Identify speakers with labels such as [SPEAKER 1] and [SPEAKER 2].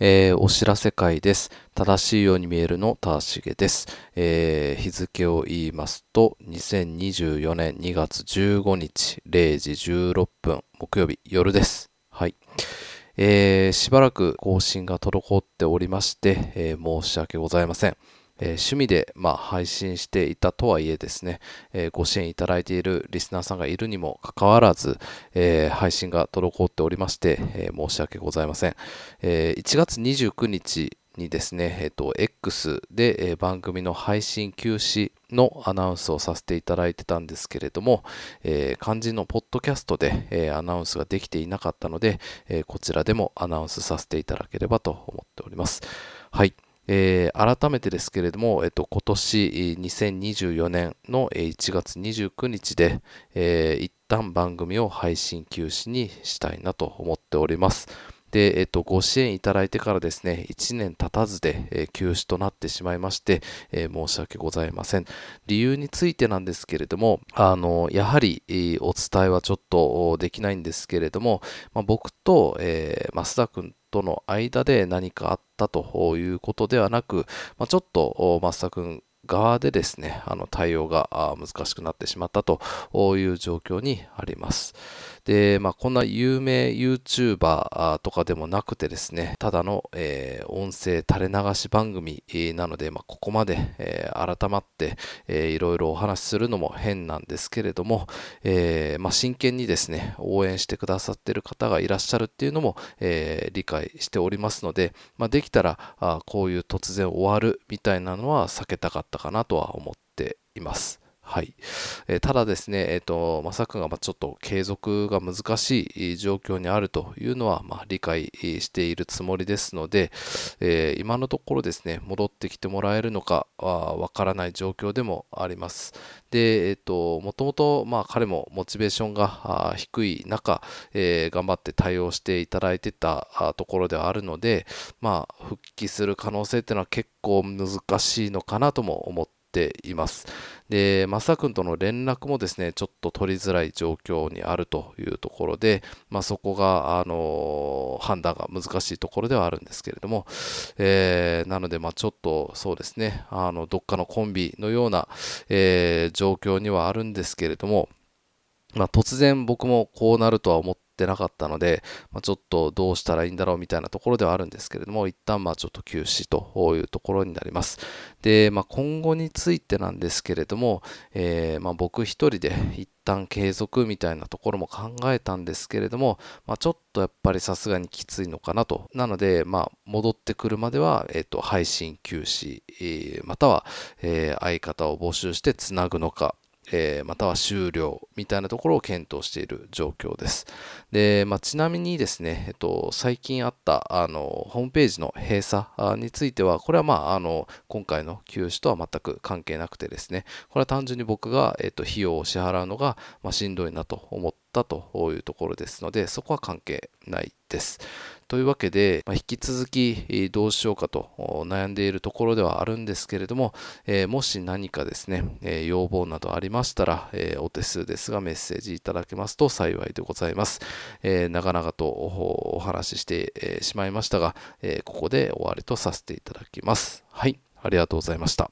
[SPEAKER 1] えー、お知らせ会です。正しいように見えるのたしげです、えー、日付を言いますと、2024年2月15日0時16分木曜日夜です。はい。えー、しばらく更新が滞っておりまして、え申し訳ございません。えー、趣味で、まあ、配信していたとはいえですね、えー、ご支援いただいているリスナーさんがいるにもかかわらず、えー、配信が滞っておりまして、え申し訳ございません。え1月29日にですね、えっ、と、X で、え番組の配信休止のアナウンスをさせていただいてたんですけれども、えー、漢字のポッドキャストで、えー、アナウンスができていなかったので、えー、こちらでもアナウンスさせていただければと思っております。はい。えー、改めてですけれども、えっと、今年2024年の1月29日で、えー、一旦番組を配信休止にしたいなと思っております。で、えっと、ご支援いただいてからですね、1年経たずで、え、休止となってしまいまして、え、申し訳ございません。理由についてなんですけれども、あの、やはり、お伝えはちょっとできないんですけれども、まあ、僕と、え増田君との間で何かあったということではなく、まあ、ちょっと増田君側でですね、あの対応が難しくなってしまったという状況にあります。で、まあ、こんな有名 YouTuber とかでもなくてですね、ただの、えー、音声垂れ流し番組なので、まあ、ここまで、えー、改まって、えー、いろいろお話しするのも変なんですけれども、えーまあ、真剣にですね、応援してくださってる方がいらっしゃるっていうのも、え、理解しておりますので、ま、できたらあこういう突然終わるみたいなのは避けたかったかなとは思っています。はい。えー、ただですね、えっ、ー、と、まさくがまちょっと継続が難しい状況にあるというのは、ま、理解しているつもりですので、えー、今のところですね、戻ってきてもらえるのかはわからない状況でもあります。で、えっ、と、もともと、まあ、彼もモチベーションが低い中、え頑張って対応していただいてたところではあるので、まあ、復帰する可能性っていうのは結構難しいのかなとも思ってています。で、マサ君との連絡もですね、ちょっと取りづらい状況にあるというところで、まあ、そこが、あの判断が難しいところではあるんですけれども、えー、なので、まあ、ちょっとそうですね、あの、どっかのコンビのような、えー、状況にはあるんですけれども、まあ、突然僕もこうなるとは思ってってなかったので、まあ、ちょっとどうしたらいいんだろうみたいなところではあるんですけれども、一旦まあちょっと休止というところになります。で、まあ、今後についてなんですけれども、えー、まあ僕一人で一旦継続みたいなところも考えたんですけれども、まあ、ちょっとやっぱりさすがにきついのかなと。なので、まあ、戻ってくるまでは、えっ、ー、と、配信休止、えー、または、えー、相方を募集してつなぐのか、えー、または終了みたいなところを検討している状況です。で、まあ、ちなみにですね、えっと、最近あったあのホームページの閉鎖については、これはまあ、あの今回の休止とは全く関係なくてですね、これは単純に僕が、えっと、費用を支払うのが、まあ、しんどいなと思ったというところですので、そこは関係ないです。というわけで、まあ、引き続きどうしようかと悩んでいるところではあるんですけれども、えー、もし何かですね、えー、要望などありましたら、えー、お手数ですがメッセージいただけますと幸いでございます。え長々とお話しして、えしまいましたが、えここで終わりとさせていただきます。はい、ありがとうございました。